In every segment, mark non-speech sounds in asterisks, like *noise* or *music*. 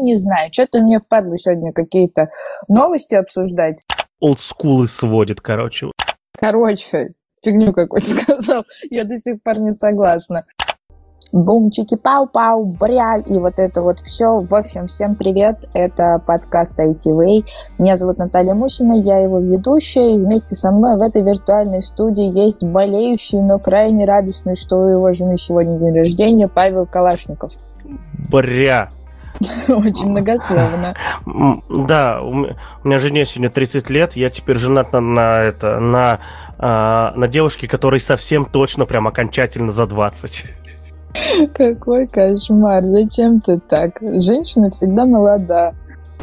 Не знаю, что-то мне впадло сегодня какие-то новости обсуждать. Олдскулы сводит, короче. Короче, фигню какую-то *laughs* сказал. Я до сих пор не согласна. Бумчики, пау-пау, бряль и вот это вот все. В общем, всем привет, это подкаст ITV. Меня зовут Наталья Мусина, я его ведущая, и вместе со мной в этой виртуальной студии есть болеющий, но крайне радостный, что у его жены сегодня день рождения, Павел Калашников. Бря. *laughs* Очень многословно. Да, у меня жене сегодня 30 лет, я теперь женат на, на это, на, а, на девушке, которой совсем точно, прям окончательно за 20. Какой кошмар, зачем ты так? Женщина всегда молода.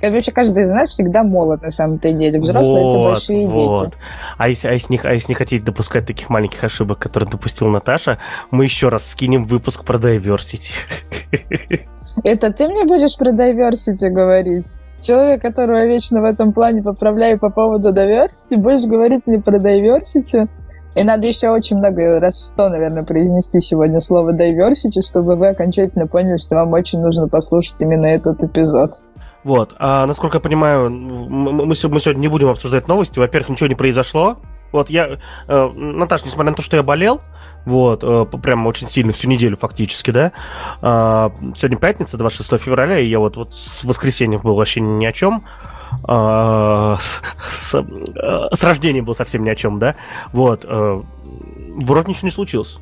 Вообще каждый из нас всегда молод на самом-то деле. Взрослые вот, это большие вот. дети. А если, а, если не, а если не хотите допускать таких маленьких ошибок, которые допустила Наташа, мы еще раз скинем выпуск про diversity. *laughs* Это ты мне будешь про diversity говорить? Человек, которого я вечно в этом плане поправляю по поводу diversity, будешь говорить мне про diversity? И надо еще очень много, раз сто, наверное, произнести сегодня слово diversity, чтобы вы окончательно поняли, что вам очень нужно послушать именно этот эпизод. Вот, а насколько я понимаю, мы, мы сегодня не будем обсуждать новости. Во-первых, ничего не произошло. Вот я, э, Наташа, несмотря на то, что я болел, вот, э, прям очень сильно, всю неделю фактически, да, э, сегодня пятница, 26 февраля, и я вот, вот с воскресенья был вообще ни о чем, а, с, с рождением был совсем ни о чем, да, вот, э, вроде ничего не случилось.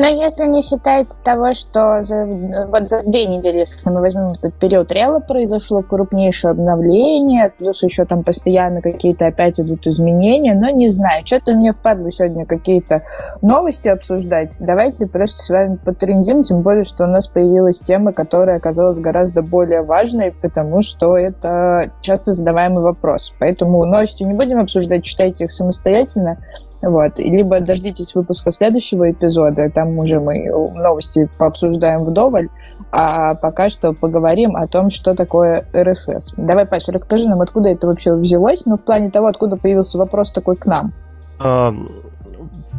Но если не считать того, что за, вот за две недели, если мы возьмем этот период Рела, произошло крупнейшее обновление, плюс еще там постоянно какие-то опять идут изменения, но не знаю, что-то мне впадло сегодня какие-то новости обсуждать. Давайте просто с вами потрендим, тем более, что у нас появилась тема, которая оказалась гораздо более важной, потому что это часто задаваемый вопрос. Поэтому новости не будем обсуждать, читайте их самостоятельно. Вот. Либо дождитесь выпуска следующего эпизода, там уже мы новости пообсуждаем вдоволь, а пока что поговорим о том, что такое РСС. Давай, Паша, расскажи нам, откуда это вообще взялось, ну, в плане того, откуда появился вопрос такой к нам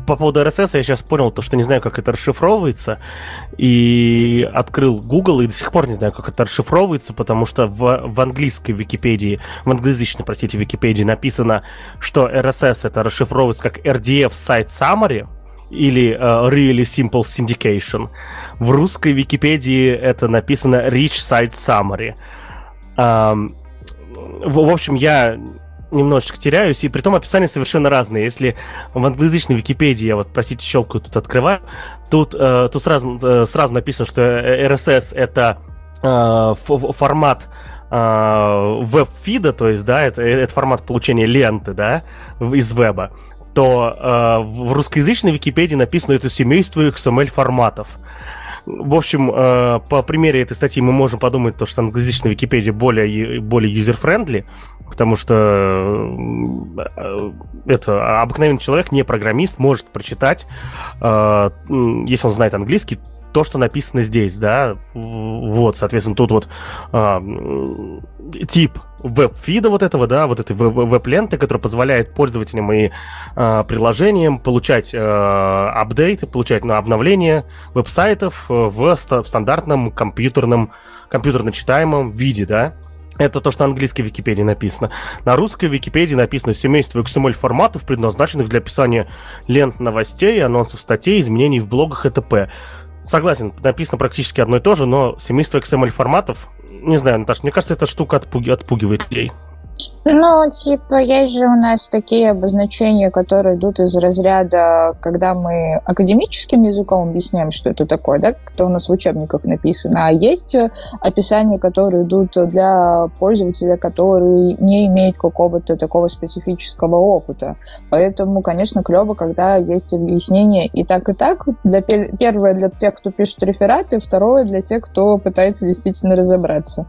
по поводу RSS я сейчас понял то, что не знаю, как это расшифровывается, и открыл Google, и до сих пор не знаю, как это расшифровывается, потому что в, в английской Википедии, в англоязычной, простите, Википедии написано, что RSS это расшифровывается как RDF Site Summary, или uh, Really Simple Syndication. В русской Википедии это написано Rich Site Summary. Um, в, в общем, я немножечко теряюсь, и при том описания совершенно разные. Если в англоязычной Википедии, я вот, простите, щелкаю тут открываю, тут, э, тут сразу, э, сразу написано, что RSS это э, формат э, веб-фида, то есть, да, это, это формат получения ленты, да, из веба, то э, в русскоязычной Википедии написано это семейство XML форматов. В общем, э, по примере этой статьи мы можем подумать, то, что англоязычная Википедия более, более user-friendly, потому что э, это обыкновенный человек, не программист, может прочитать, э, если он знает английский, то, что написано здесь, да, вот, соответственно, тут вот э, тип веб-фида вот этого, да, вот этой веб-ленты, которая позволяет пользователям и э, приложениям получать э, апдейты, получать ну, обновления веб-сайтов в, в стандартном компьютерном, компьютерно читаемом виде, да. Это то, что на английской Википедии написано. На русской Википедии написано семейство XML форматов, предназначенных для описания лент новостей, анонсов статей, изменений в блогах и т.п. Согласен, написано практически одно и то же, но семейство XML форматов, не знаю, Наташа, мне кажется, эта штука отпуги, отпугивает людей. Ну, типа, есть же у нас такие обозначения, которые идут из разряда, когда мы академическим языком объясняем, что это такое, да, кто у нас в учебниках написано, а есть описания, которые идут для пользователя, который не имеет какого-то такого специфического опыта. Поэтому, конечно, клево, когда есть объяснение и так, и так. Для, первое для тех, кто пишет рефераты, второе для тех, кто пытается действительно разобраться.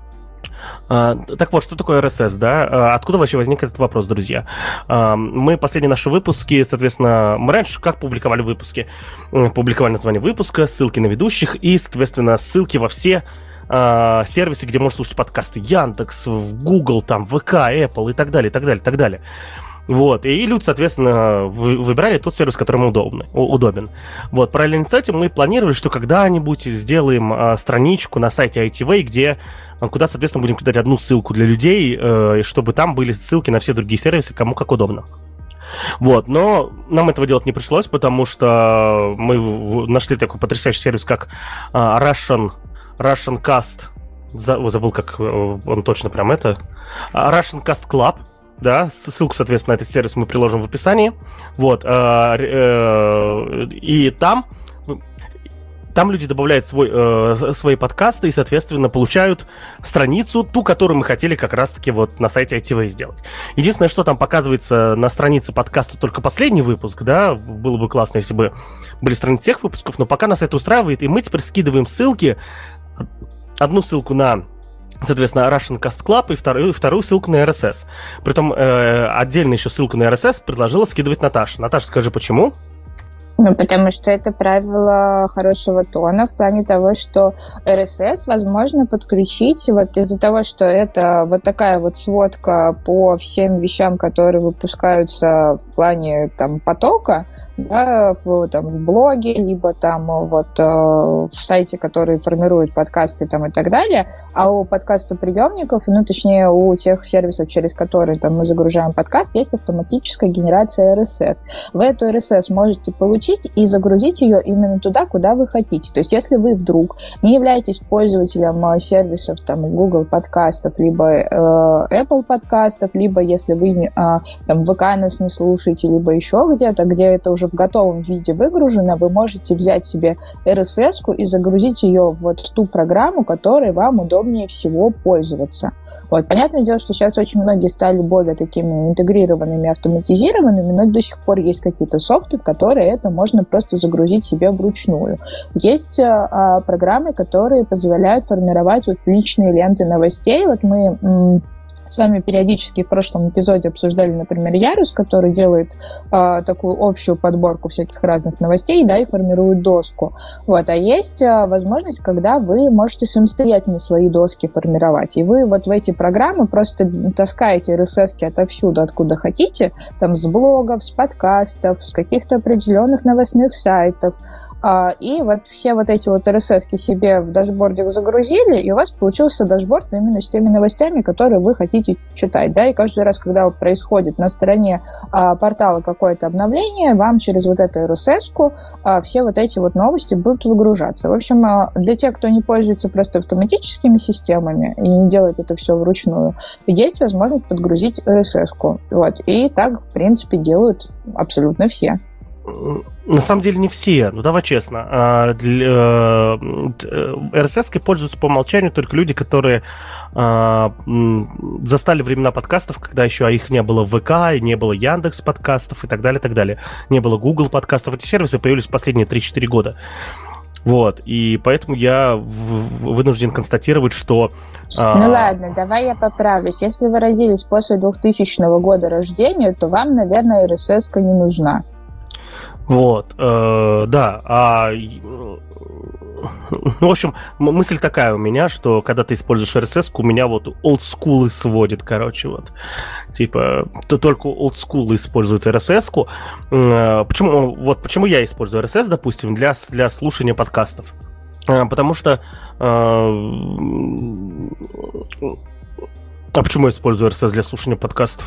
А, так вот, что такое RSS, да? А, откуда вообще возник этот вопрос, друзья? А, мы последние наши выпуски, соответственно, мы раньше как публиковали выпуски? Публиковали название выпуска, ссылки на ведущих и, соответственно, ссылки во все сервисы, где можно слушать подкасты. Яндекс, Google, там, ВК, Apple и так далее, и так далее, и так далее. Вот, и люди, соответственно, выбирали тот сервис, который им удобный, удобен. Вот, параллельно с этим мы планировали, что когда-нибудь сделаем а, страничку на сайте ITV, где а, куда, соответственно, будем кидать одну ссылку для людей, э, чтобы там были ссылки на все другие сервисы, кому как удобно. Вот, но нам этого делать не пришлось, потому что мы нашли такой потрясающий сервис, как а, Russian, Russian Cast, забыл, как э, он точно прям это, Russian Cast Club, да, ссылку, соответственно, на этот сервис мы приложим в описании. Вот. Э, э, и там там люди добавляют свой, э, свои подкасты и, соответственно, получают страницу, ту, которую мы хотели как раз-таки вот на сайте ITV сделать. Единственное, что там показывается на странице подкаста только последний выпуск, да, было бы классно, если бы были страницы всех выпусков, но пока нас это устраивает, и мы теперь скидываем ссылки, одну ссылку на соответственно, Russian Cast Club и вторую, вторую ссылку на RSS. Притом э, отдельно еще ссылку на RSS предложила скидывать Наташа. Наташа, скажи, почему? Ну, потому что это правило хорошего тона в плане того, что RSS возможно подключить вот из-за того, что это вот такая вот сводка по всем вещам, которые выпускаются в плане там потока, да, в, там, в блоге, либо там вот э, в сайте, который формирует подкасты там, и так далее. А у подкастоприемников, ну, точнее, у тех сервисов, через которые там, мы загружаем подкаст, есть автоматическая генерация RSS. Вы эту RSS можете получить и загрузить ее именно туда, куда вы хотите. То есть, если вы вдруг не являетесь пользователем э, сервисов там, Google подкастов, либо э, Apple подкастов, либо если вы э, там, ВК нас не слушаете, либо еще где-то, где это уже в готовом виде выгружена, вы можете взять себе RSS и загрузить ее вот в ту программу, которой вам удобнее всего пользоваться. Вот. Понятное дело, что сейчас очень многие стали более такими интегрированными, автоматизированными, но до сих пор есть какие-то софты, в которые это можно просто загрузить себе вручную. Есть а, программы, которые позволяют формировать вот личные ленты новостей. Вот мы с вами периодически в прошлом эпизоде обсуждали, например, Ярус, который делает э, такую общую подборку всяких разных новостей, да, и формирует доску. Вот, а есть э, возможность, когда вы можете самостоятельно свои доски формировать, и вы вот в эти программы просто таскаете RSS отовсюду, откуда хотите, там с блогов, с подкастов, с каких-то определенных новостных сайтов, и вот все вот эти вот RSS себе в дашбордик загрузили, и у вас получился дашборд именно с теми новостями, которые вы хотите читать. Да? И каждый раз, когда происходит на стороне а, портала какое-то обновление, вам через вот эту RSS а, все вот эти вот новости будут выгружаться. В общем, для тех, кто не пользуется просто автоматическими системами и не делает это все вручную, есть возможность подгрузить RSS. -ку. Вот. И так, в принципе, делают абсолютно все. На самом деле не все, ну давай честно. А, для, RSS э, пользуются по умолчанию только люди, которые а, застали времена подкастов, когда еще их не было в ВК, не было Яндекс подкастов и так далее, так далее. Не было Google подкастов. Эти сервисы появились последние 3-4 года. Вот, и поэтому я вынужден констатировать, что... А, ну ладно, давай я поправлюсь. Если вы родились после 2000 года рождения, то вам, наверное, RSS не нужна. Вот, э, да, а ну, в общем, мысль такая у меня, что когда ты используешь RSS, у меня вот олдскулы сводит, короче, вот. Типа, то только олдскулы используют RSS. Э, почему, вот почему я использую RSS, допустим, для, для слушания подкастов? Э, потому что... Э, а почему я использую RSS для слушания подкастов?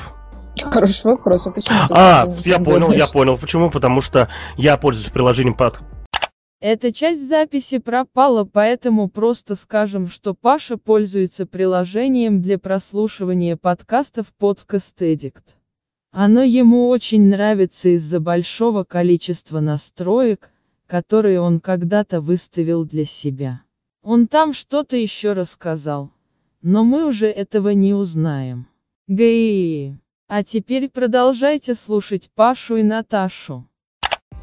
*laughs* Хороший вопрос. А почему ты А, я понял, делаешь? я понял. Почему? Потому что я пользуюсь приложением под... Эта часть записи пропала, поэтому просто скажем, что Паша пользуется приложением для прослушивания подкастов Podcast Addict. Оно ему очень нравится из-за большого количества настроек, которые он когда-то выставил для себя. Он там что-то еще рассказал. Но мы уже этого не узнаем. Гаи. А теперь продолжайте слушать Пашу и Наташу.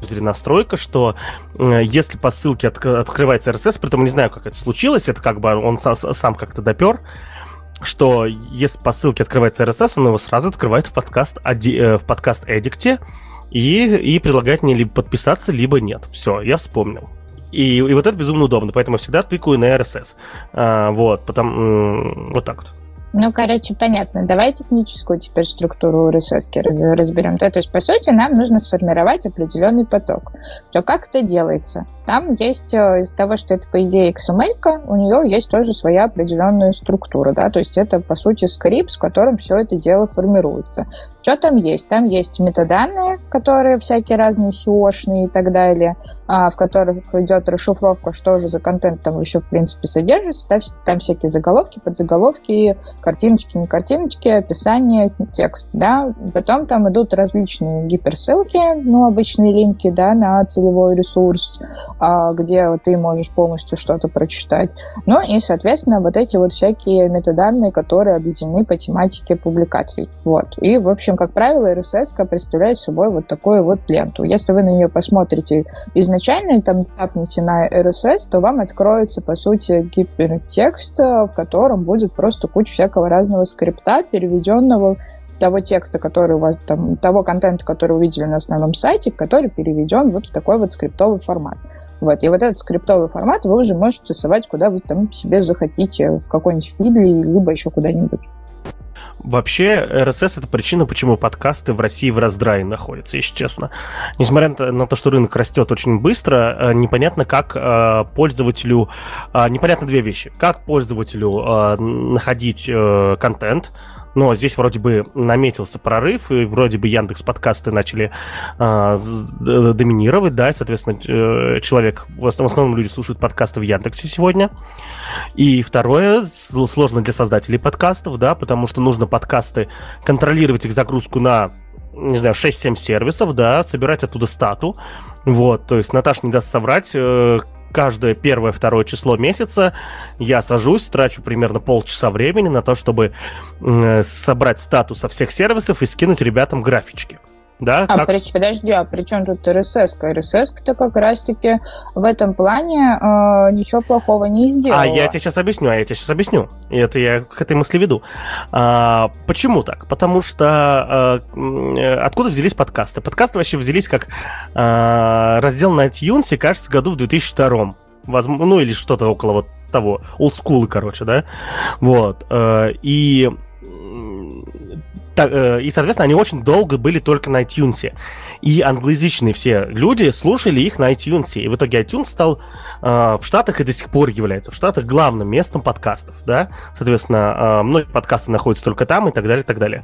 Настройка, что э, если по ссылке от, открывается RSS, при этом не знаю, как это случилось, это как бы он сам, сам как-то допер, что если по ссылке открывается RSS, он его сразу открывает в подкаст, э, в подкаст Эдикте и, и предлагает мне либо подписаться, либо нет. Все, я вспомнил. И, и вот это безумно удобно, поэтому я всегда тыкаю на RSS. А, вот, потом, вот так вот. Ну, короче, понятно. Давай техническую теперь структуру RSS разберем. Да, то есть, по сути, нам нужно сформировать определенный поток. То как это делается? Там есть, э, из-за того, что это, по идее, XML, у нее есть тоже своя определенная структура, да, то есть это, по сути, скрипт, с которым все это дело формируется. Что там есть? Там есть метаданные, которые всякие разные SEO-шные и так далее, а, в которых идет расшифровка, что же за контент там еще, в принципе, содержится. Там, там всякие заголовки, подзаголовки, картиночки, не картиночки, описание, текст, да. Потом там идут различные гиперссылки, ну, обычные линки, да, на целевой ресурс, а, где ты можешь полностью что-то прочитать. Ну, и, соответственно, вот эти вот всякие метаданные, которые объединены по тематике публикаций. Вот. И, в общем, общем, как правило, RSS представляет собой вот такую вот ленту. Если вы на нее посмотрите изначально и там тапните на RSS, то вам откроется, по сути, гипертекст, в котором будет просто куча всякого разного скрипта, переведенного того текста, который у вас там, того контента, который увидели на основном сайте, который переведен вот в такой вот скриптовый формат. Вот. И вот этот скриптовый формат вы уже можете совать, куда вы там себе захотите, в какой-нибудь фидли, либо еще куда-нибудь. Вообще, RSS это причина, почему подкасты в России в раздрае находятся, если честно. Несмотря на то, что рынок растет очень быстро, э, непонятно, как э, пользователю... Э, непонятно две вещи. Как пользователю находить контент, но здесь вроде бы наметился прорыв, и вроде бы Яндекс подкасты начали э, доминировать, да, и, соответственно, э, человек, в основном люди слушают подкасты в Яндексе сегодня. И второе, сложно для создателей подкастов, да, потому что нужно подкасты контролировать их загрузку на не знаю, 6-7 сервисов, да, собирать оттуда стату. Вот, то есть Наташа не даст соврать, э, каждое первое-второе число месяца я сажусь, трачу примерно полчаса времени на то, чтобы собрать статус со всех сервисов и скинуть ребятам графички. Да, а, как... при, подожди, а при чем тут РСС? РСС-то как раз-таки в этом плане э, ничего плохого не сделала. А я тебе сейчас объясню, а я тебе сейчас объясню. И это я к этой мысли веду. А, почему так? Потому что а, откуда взялись подкасты? Подкасты вообще взялись как а, раздел на iTunes, кажется, году в 2002 возможно, ну или что-то около вот того, олдскулы, короче, да, вот, э, и так, и, соответственно, они очень долго были только на iTunes. И англоязычные все люди слушали их на iTunes. И в итоге iTunes стал э, в Штатах и до сих пор является в Штатах главным местом подкастов. Да? Соответственно, э, многие подкасты находятся только там и так далее, и так далее.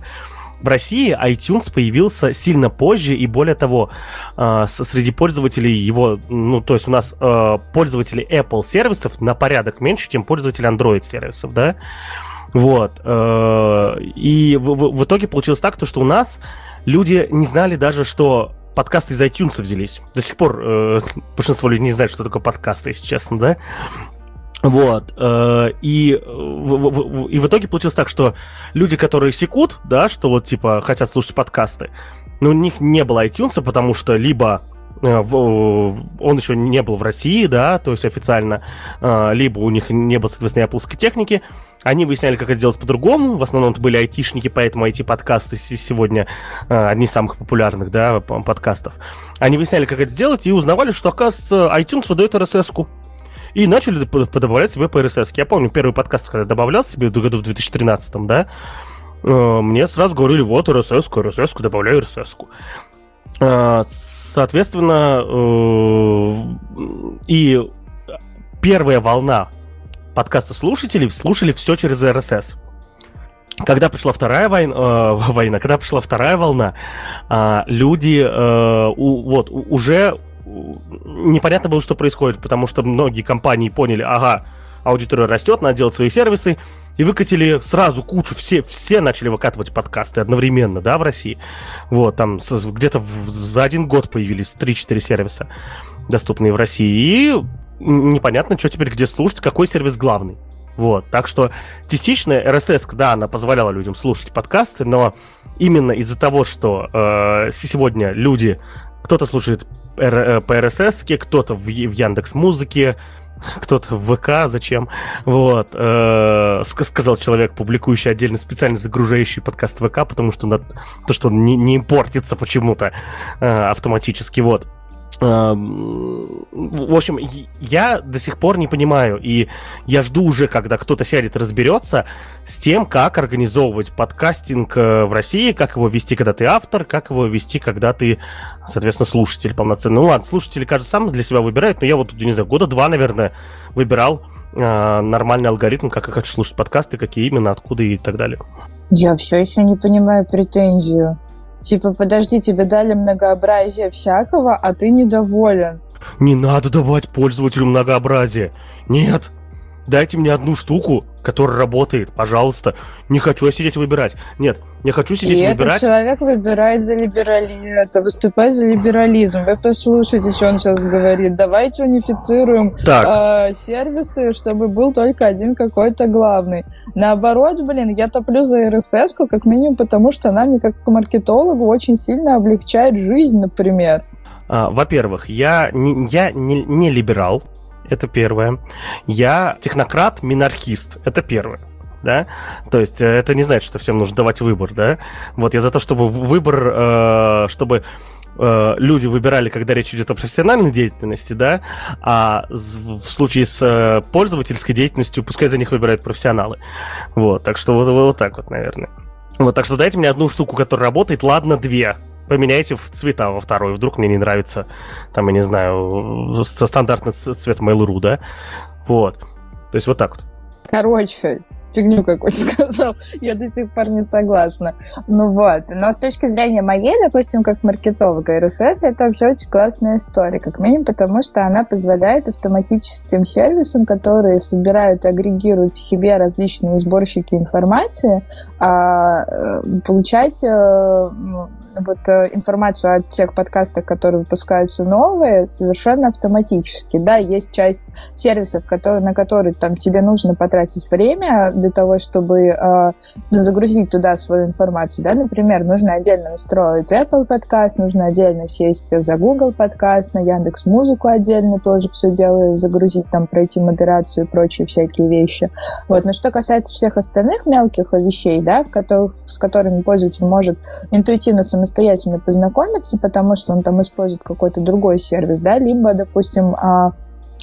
В России iTunes появился сильно позже, и более того, э, среди пользователей его, ну, то есть у нас э, пользователи Apple сервисов на порядок меньше, чем пользователи Android сервисов, да. Вот. Э, и в, итоге получилось так, то, что у нас люди не знали даже, что подкасты из iTunes взялись. До сих пор э, большинство людей не знает, что такое подкасты, если честно, да? Вот. Э, и, и в итоге получилось так, что люди, которые секут, да, что вот, типа, хотят слушать подкасты, но у них не было iTunes, потому что либо он еще не был в России, да, то есть официально, либо у них не было, соответственно, Apple техники, они выясняли, как это сделать по-другому. В основном это были айтишники, поэтому IT-подкасты сегодня э, одни из самых популярных, да, подкастов. Они выясняли, как это сделать, и узнавали, что, оказывается, iTunes выдает RSS-ку. И начали подобавлять себе по RSS. Я помню, первый подкаст, когда добавлял себе в году в 2013, да, э, мне сразу говорили, вот RSS-ку, RSS-ку, добавляю RSS-ку. Э, соответственно, и первая волна подкаста слушателей слушали все через RSS. Когда пришла вторая война, э, *laughs* война, когда пришла вторая волна, э, люди э, у, вот уже непонятно было, что происходит, потому что многие компании поняли, ага, аудитория растет, надо делать свои сервисы, и выкатили сразу кучу, все, все начали выкатывать подкасты одновременно, да, в России. Вот, там где-то за один год появились 3-4 сервиса, доступные в России, и непонятно, что теперь где слушать, какой сервис главный. Вот, так что частично RSS, да, она позволяла людям слушать подкасты, но именно из-за того, что э, сегодня люди, кто-то слушает э, по RSS, кто-то в, в Яндекс Музыке, кто-то в ВК, зачем, вот, э, сказал человек, публикующий отдельно специально загружающий подкаст ВК, потому что на, то, что он не, не портится почему-то э, автоматически, вот. В общем, я до сих пор не понимаю, и я жду уже, когда кто-то сядет и разберется с тем, как организовывать подкастинг э, в России, как его вести, когда ты автор, как его вести, когда ты, соответственно, слушатель полноценный. Ну ладно, слушатели, кажется, сам для себя выбирает, но я вот, не знаю, года два, наверное, выбирал э, нормальный алгоритм, как я хочу слушать подкасты, какие именно, откуда и так далее. Я все еще не понимаю претензию. Типа, подожди, тебе дали многообразие всякого, а ты недоволен. Не надо давать пользователю многообразие. Нет. Дайте мне одну штуку, которая работает, пожалуйста. Не хочу я сидеть выбирать. Нет, не хочу сидеть и выбирать. этот человек выбирает за либерализм, это выступает за либерализм. Вы послушайте, что он сейчас говорит. Давайте унифицируем э, сервисы, чтобы был только один какой-то главный. Наоборот, блин, я топлю за RSS, как минимум потому, что она мне как маркетологу очень сильно облегчает жизнь, например. А, во-первых, я, не, я не, не либерал, это первое. Я технократ-минархист, это первое да, то есть э, это не значит, что всем нужно давать выбор, да, вот я за то, чтобы выбор, э, чтобы э, люди выбирали, когда речь идет о профессиональной деятельности, да, а в случае с э, пользовательской деятельностью пускай за них выбирают профессионалы, вот, так что вот, вот так вот, наверное. Вот, так что дайте мне одну штуку, которая работает, ладно, две, поменяйте цвета во второй. Вдруг мне не нравится, там, я не знаю, стандартный цвет Mail.ru, да? Вот. То есть вот так вот. Короче, фигню какую-то *laughs* сказал. Я до сих пор не согласна. Ну вот. Но с точки зрения моей, допустим, как маркетолога, RSS это вообще очень классная история. Как минимум потому, что она позволяет автоматическим сервисам, которые собирают и агрегируют в себе различные сборщики информации, а, э, получать э, вот э, информацию о тех подкастах, которые выпускаются новые, совершенно автоматически. Да, есть часть сервисов, которые, на которые там тебе нужно потратить время для того, чтобы э, загрузить туда свою информацию. Да, например, нужно отдельно настроить Apple подкаст, нужно отдельно сесть за Google подкаст, на Яндекс Музыку отдельно тоже все дело загрузить, там пройти модерацию и прочие всякие вещи. Вот. Но что касается всех остальных мелких вещей, да, в которых, с которыми пользователь может интуитивно самостоятельно познакомиться, потому что он там использует какой-то другой сервис, да, либо, допустим, а,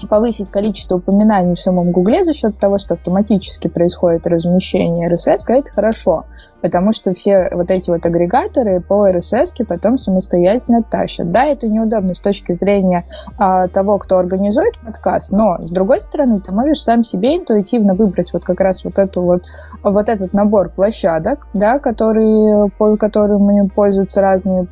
повысить количество упоминаний в самом Гугле за счет того, что автоматически происходит размещение RSS, это хорошо потому что все вот эти вот агрегаторы по RSS потом самостоятельно тащат. Да, это неудобно с точки зрения а, того, кто организует подкаст, но с другой стороны, ты можешь сам себе интуитивно выбрать вот как раз вот эту вот вот этот набор площадок, да, которые, по которым пользуются разные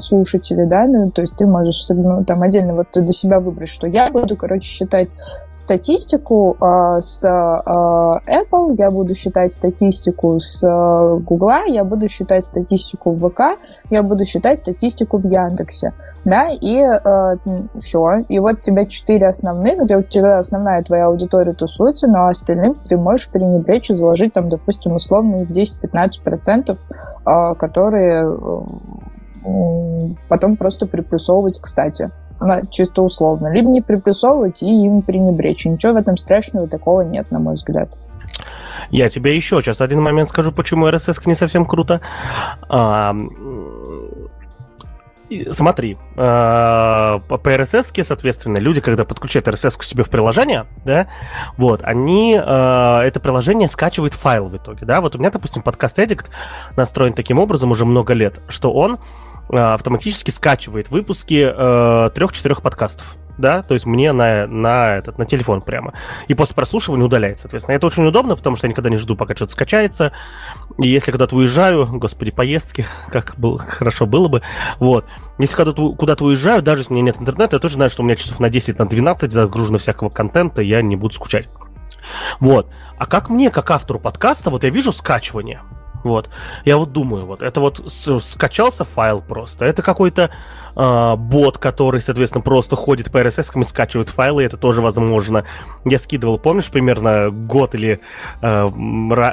слушатели, да, ну, то есть ты можешь ну, там отдельно вот для себя выбрать, что я буду, короче, считать статистику э, с э, Apple, я буду считать статистику с э, Гугла, я буду считать статистику в ВК, я буду считать статистику в Яндексе, да, и э, все. И вот у тебя четыре основных, где у тебя основная твоя аудитория тусуется, но остальным ты можешь пренебречь и заложить там, допустим, условные 10-15%, э, которые э, потом просто приплюсовывать, кстати чисто условно. Либо не приплюсовывать и им пренебречь. Ничего в этом страшного такого нет, на мой взгляд. Я тебе еще сейчас один момент скажу, почему RSS не совсем круто. А, смотри, а, по RSS, соответственно, люди, когда подключают RSS к себе в приложение, да, вот, они а, это приложение скачивают файл в итоге, да. Вот у меня, допустим, подкаст Addict настроен таким образом уже много лет, что он автоматически скачивает выпуски трех-четырех подкастов да, то есть мне на, на, этот, на телефон прямо. И после прослушивания удаляется, соответственно. Это очень удобно, потому что я никогда не жду, пока что-то скачается. И если когда-то уезжаю, господи, поездки, как был, хорошо было бы, вот. Если когда-то куда-то уезжаю, даже если у меня нет интернета, я тоже знаю, что у меня часов на 10, на 12 загружено всякого контента, я не буду скучать. Вот. А как мне, как автору подкаста, вот я вижу скачивание, вот. Я вот думаю, вот это вот скачался файл просто. Это какой-то э, бот, который, соответственно, просто ходит по RSS и скачивает файлы, это тоже возможно. Я скидывал, помнишь, примерно год или, э,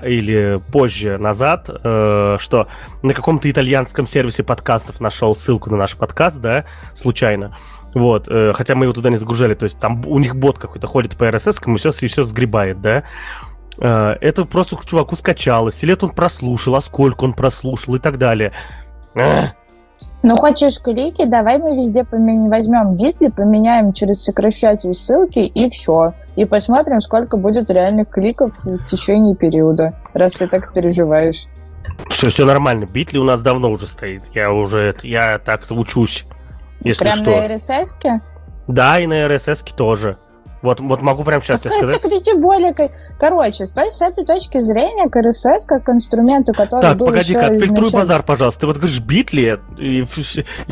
или позже назад, э, что на каком-то итальянском сервисе подкастов нашел ссылку на наш подкаст, да, случайно. Вот, э, хотя мы его туда не загружали, то есть там у них бот какой-то ходит по RSS, и все, и все сгребает, да. Э, это просто к чуваку скачалось, или это он прослушал, а сколько он прослушал и так далее. Ну, хочешь клики, давай мы везде поменяем, возьмем битли, поменяем через сокращатель ссылки и все. И посмотрим, сколько будет реальных кликов в течение периода, раз ты так переживаешь. Все, все нормально. Битли у нас давно уже стоит. Я уже, я так учусь. Если Прям что. на RSS? -ке? Да, и на RSS тоже. Вот, вот могу прямо сейчас так, тебе сказать. Так, тем более, короче, с, той, с этой точки зрения, к RSS как к инструменту, который так, был погоди еще отфильтруй изначально... базар, пожалуйста. Ты вот говоришь битли, и, и,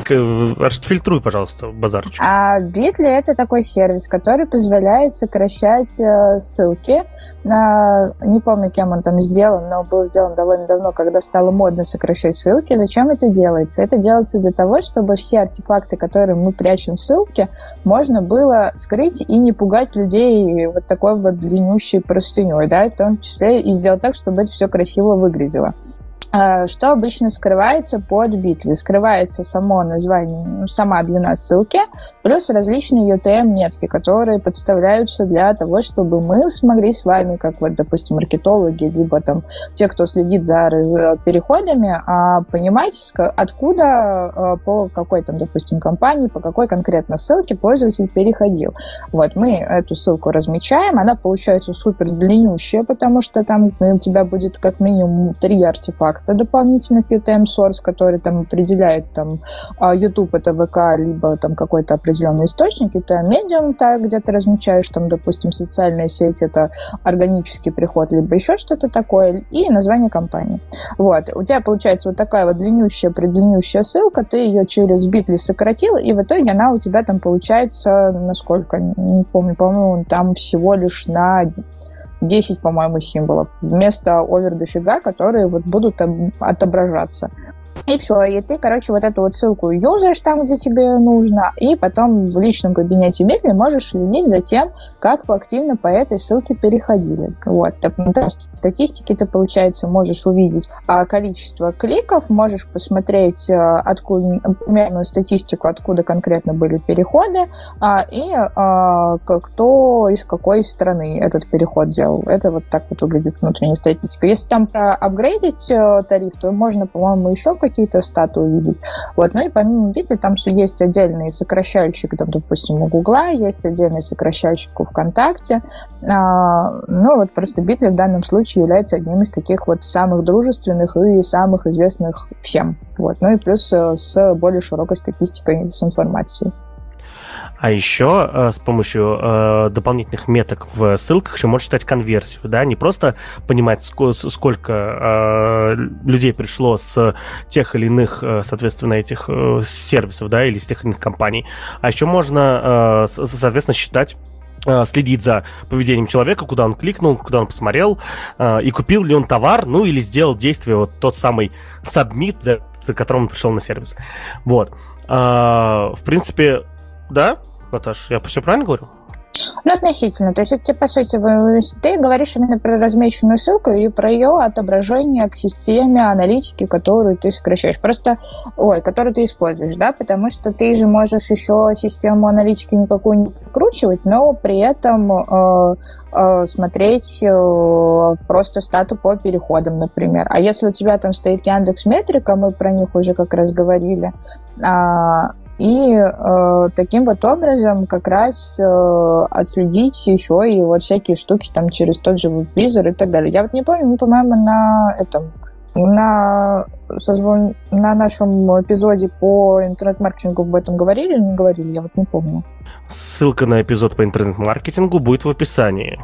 и отфильтруй, пожалуйста, базар. А Bitly это такой сервис, который позволяет сокращать э, ссылки. На, не помню, кем он там сделан, но был сделан довольно давно, когда стало модно сокращать ссылки. Зачем это делается? Это делается для того, чтобы все артефакты, которые мы прячем в ссылке, можно было скрыть и не пугать людей вот такой вот длиннющей простыней, да, в том числе и сделать так, чтобы это все красиво выглядело. А, что обычно скрывается под битвой? Скрывается само название, ну, сама длина ссылки, плюс различные UTM-метки, которые подставляются для того, чтобы мы смогли с вами, как вот, допустим, маркетологи, либо там те, кто следит за э, переходами, а, понимать, откуда, а, по какой там, допустим, компании, по какой конкретно ссылке пользователь переходил. Вот, мы эту ссылку размечаем, она получается супер длиннющая, потому что там у тебя будет как минимум три артефакта, каких дополнительных UTM source, который там определяет там а, YouTube это ВК, либо там какой-то определенный источник, UTM Medium, так, где ты размечаешь там, допустим, социальная сеть, это органический приход, либо еще что-то такое, и название компании. Вот. У тебя получается вот такая вот длиннющая, предлиннющая ссылка, ты ее через Bitly сократил, и в итоге она у тебя там получается, насколько, не помню, по-моему, там всего лишь на 10, по-моему, символов вместо овер дофига, которые вот будут отображаться. И все, и ты, короче, вот эту вот ссылку юзаешь там, где тебе нужно, и потом в личном кабинете Bitly можешь следить за тем, как активно по этой ссылке переходили. Вот. Там, там статистики ты, получается, можешь увидеть а количество кликов, можешь посмотреть э, откуда, примерную статистику, откуда конкретно были переходы, а, и а, кто из какой страны этот переход делал. Это вот так вот выглядит внутренняя статистика. Если там проапгрейдить э, тариф, то можно, по-моему, еще какие-то статы увидеть. Вот. Ну и помимо Bitly там есть отдельный сокращальщик, там, допустим, у Гугла, есть отдельный сокращальщик у ВКонтакте. А, ну вот просто Bitly в данном случае является одним из таких вот самых дружественных и самых известных всем. Вот. Ну и плюс э, с более широкой статистикой с информацией. А еще э, с помощью э, дополнительных меток в ссылках еще можно считать конверсию, да, не просто понимать, сколько, сколько э, людей пришло с тех или иных, э, соответственно, этих э, сервисов, да, или с тех или иных компаний, а еще можно, э, соответственно, считать э, следить за поведением человека, куда он кликнул, куда он посмотрел, э, и купил ли он товар, ну или сделал действие, вот тот самый submit, да, с которым он пришел на сервис. Вот. В принципе, да, Наташ, я все правильно говорю? Ну, относительно. То есть, это, по сути, ты говоришь именно про размеченную ссылку и про ее отображение к системе аналитики, которую ты сокращаешь. Просто, ой, которую ты используешь, да, потому что ты же можешь еще систему аналитики никакую не прикручивать, но при этом э, э, смотреть э, просто стату по переходам, например. А если у тебя там стоит Яндекс Метрика, мы про них уже как раз говорили, э, и э, таким вот образом как раз э, отследить еще и вот всякие штуки там через тот же визор и так далее. Я вот не помню, мы, по-моему, на этом на, созвон... на нашем эпизоде по интернет-маркетингу об этом говорили или не говорили, я вот не помню. Ссылка на эпизод по интернет-маркетингу будет в описании.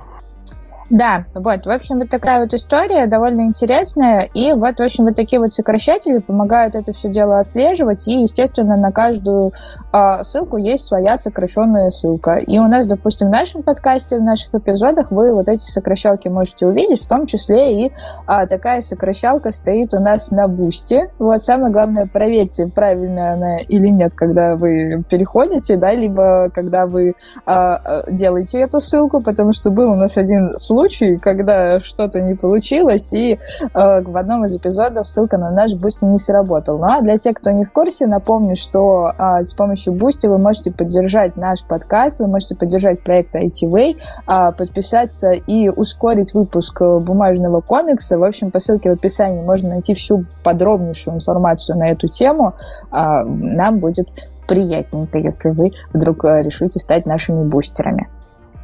Да, вот, в общем, вот такая вот история, довольно интересная, и вот, в общем, вот такие вот сокращатели помогают это все дело отслеживать, и, естественно, на каждую э, ссылку есть своя сокращенная ссылка. И у нас, допустим, в нашем подкасте, в наших эпизодах вы вот эти сокращалки можете увидеть, в том числе и э, такая сокращалка стоит у нас на Boosty. Вот, самое главное, проверьте, правильно она или нет, когда вы переходите, да, либо когда вы э, делаете эту ссылку, потому что был у нас один случай, случай, когда что-то не получилось, и э, в одном из эпизодов ссылка на наш Boosty не сработал. Ну а для тех, кто не в курсе, напомню, что э, с помощью Boosty вы можете поддержать наш подкаст, вы можете поддержать проект ITV, э, подписаться и ускорить выпуск бумажного комикса. В общем, по ссылке в описании можно найти всю подробнейшую информацию на эту тему. Э, нам будет приятненько, если вы вдруг э, решите стать нашими бустерами.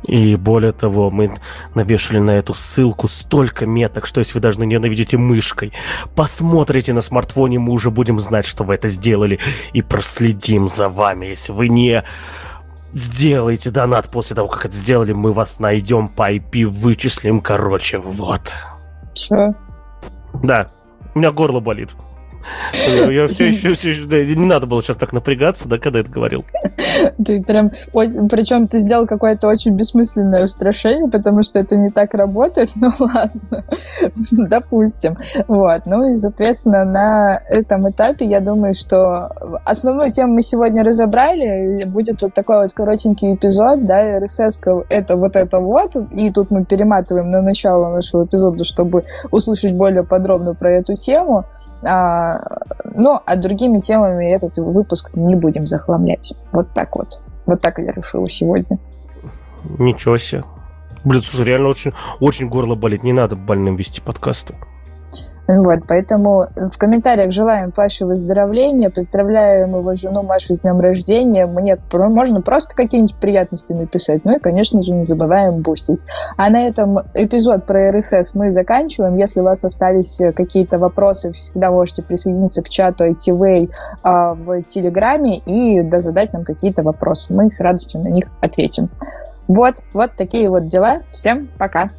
И более того, мы навешали на эту ссылку столько меток, что если вы даже ненавидите мышкой, посмотрите на смартфоне, мы уже будем знать, что вы это сделали, и проследим за вами. Если вы не сделаете донат после того, как это сделали, мы вас найдем по IP, вычислим, короче, вот. Чё? Да, у меня горло болит. Я все еще, все еще да, не надо было сейчас так напрягаться, да, когда это говорил. Ты прям, причем ты сделал какое-то очень бессмысленное устрашение, потому что это не так работает, *laughs* ну ладно, допустим. Вот, ну и, соответственно, на этом этапе я думаю, что основную тему мы сегодня разобрали, будет вот такой вот коротенький эпизод, да, RSS это вот это вот, и тут мы перематываем на начало нашего эпизода, чтобы услышать более подробно про эту тему. А, ну, а другими темами этот выпуск не будем захламлять. Вот так вот. Вот так я решила сегодня. Ничего себе. Блин, слушай, реально очень, очень горло болит. Не надо больным вести подкасты. Вот, поэтому в комментариях желаем Паше выздоровления, поздравляем его жену Машу с днем рождения. Мне можно просто какие-нибудь приятности написать. Ну и, конечно же, не забываем бустить. А на этом эпизод про РСС мы заканчиваем. Если у вас остались какие-то вопросы, всегда можете присоединиться к чату ITV а, в Телеграме и да, задать нам какие-то вопросы. Мы с радостью на них ответим. Вот, вот такие вот дела. Всем пока!